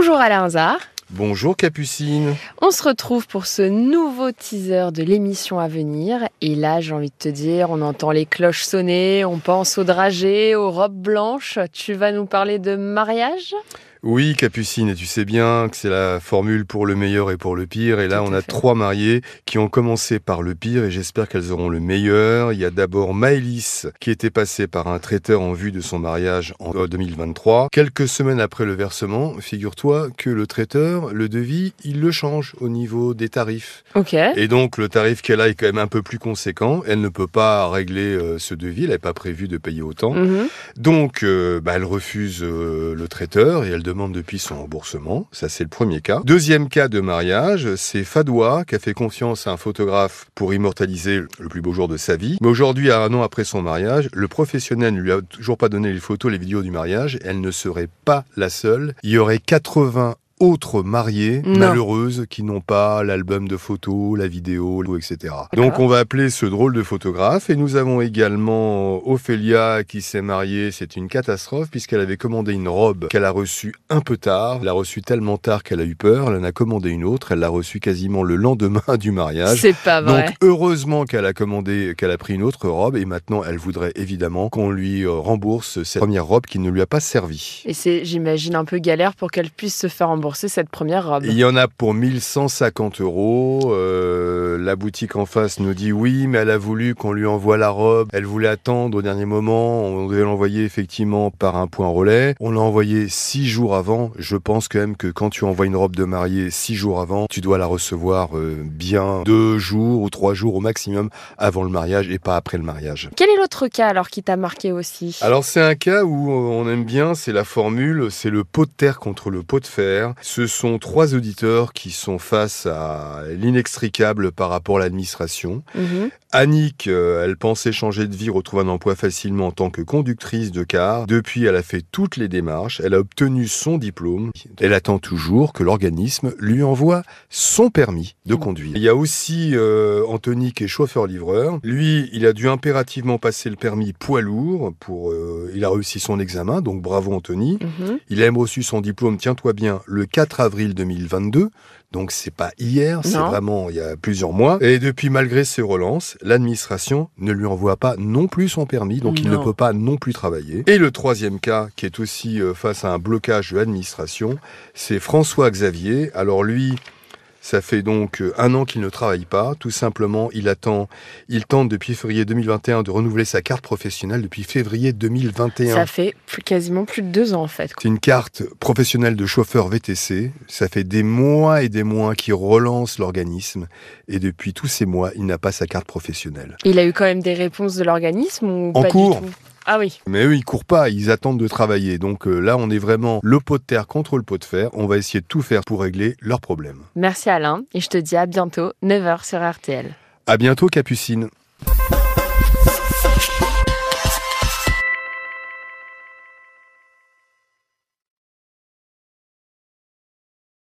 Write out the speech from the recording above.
Bonjour Alain Hazard. Bonjour Capucine. On se retrouve pour ce nouveau teaser de l'émission à venir. Et là, j'ai envie de te dire, on entend les cloches sonner, on pense aux dragées, aux robes blanches. Tu vas nous parler de mariage? Oui, Capucine, et tu sais bien que c'est la formule pour le meilleur et pour le pire. Et là, on a trois mariés qui ont commencé par le pire et j'espère qu'elles auront le meilleur. Il y a d'abord Maëlys qui était passée par un traiteur en vue de son mariage en 2023. Quelques semaines après le versement, figure-toi que le traiteur, le devis, il le change au niveau des tarifs. Ok. Et donc, le tarif qu'elle a est quand même un peu plus conséquent. Elle ne peut pas régler euh, ce devis. Elle n'avait pas prévu de payer autant. Mhm. Donc, euh, bah, elle refuse euh, le traiteur et elle demande depuis son remboursement. Ça, c'est le premier cas. Deuxième cas de mariage, c'est Fadoua qui a fait confiance à un photographe pour immortaliser le plus beau jour de sa vie. Mais aujourd'hui, à un an après son mariage, le professionnel ne lui a toujours pas donné les photos, les vidéos du mariage. Elle ne serait pas la seule. Il y aurait 80 autres mariées Non. malheureuses qui n'ont pas l'album de photos, la vidéo, etc. Donc on va appeler ce drôle de photographe et nous avons également Ophélia qui s'est mariée, c'est une catastrophe puisqu'elle avait commandé une robe qu'elle a reçue un peu tard, elle l'a reçue tellement tard qu'elle a eu peur, elle en a commandé une autre, elle l'a reçue quasiment le lendemain du mariage. C'est pas vrai. Donc heureusement qu'elle a commandé, qu'elle a pris une autre robe et maintenant elle voudrait évidemment qu'on lui euh, rembourse cette première robe qui ne lui a pas servi. Et c'est, j'imagine, un peu galère pour qu'elle puisse se faire rembourser cette première robe. Il y en a pour 1150 euros. Euh, la boutique en face nous dit oui, mais elle a voulu qu'on lui envoie la robe. Elle voulait attendre au dernier moment. On devait l'envoyer effectivement par un point relais. On l'a envoyé six jours avant. Je pense quand même que quand tu envoies une robe de mariée six jours avant, tu dois la recevoir euh, bien deux jours ou trois jours au maximum avant le mariage et pas après le mariage. Quel est l'autre cas alors qui t'a marqué aussi? Alors c'est un cas où on aime bien, c'est la formule, c'est le pot de terre contre le pot de fer. Ce sont trois auditeurs qui sont face à l'inextricable par rapport à l'administration. Mhm. Annick, euh, elle pensait changer de vie, retrouver un emploi facilement en tant que conductrice de car. Depuis, elle a fait toutes les démarches, elle a obtenu son diplôme. Elle attend toujours que l'organisme lui envoie son permis de conduire. Il y a aussi euh, Anthony qui est chauffeur-livreur. Lui, il a dû impérativement passer le permis poids lourd pour. euh, il a réussi son examen, donc bravo Anthony. Mhm. Il a même reçu son diplôme, tiens-toi bien, le 4 avril 2022. Donc c'est pas hier, c'est vraiment il y a plusieurs mois. Et depuis, malgré ses relances, l'administration ne lui envoie pas non plus son permis, donc il ne peut pas non plus travailler. Et le troisième cas, qui est aussi euh, face à un blocage de l'administration, c'est François Xavier. Alors lui, ça fait donc euh, un an qu'il ne travaille pas. Tout simplement, il attend, il tente depuis février 2021 de renouveler sa carte professionnelle depuis février 2021. Ça fait plus- quasiment plus de deux ans en fait. C'est une carte professionnelle de chauffeur VTC. Ça fait des mois et des mois qu'il relance l'organisme. Et depuis tous ces mois, il n'a pas sa carte professionnelle. Il a eu quand même des réponses de l'organisme ou En pas cours. du tout? Ah oui. Mais eux, ils courent pas, ils attendent de travailler. Donc euh, là, on est vraiment le pot de terre contre le pot de fer. On va essayer de tout faire pour régler leurs problèmes. Merci Alain et je te dis à bientôt 9h sur RTL. À bientôt, Capucine.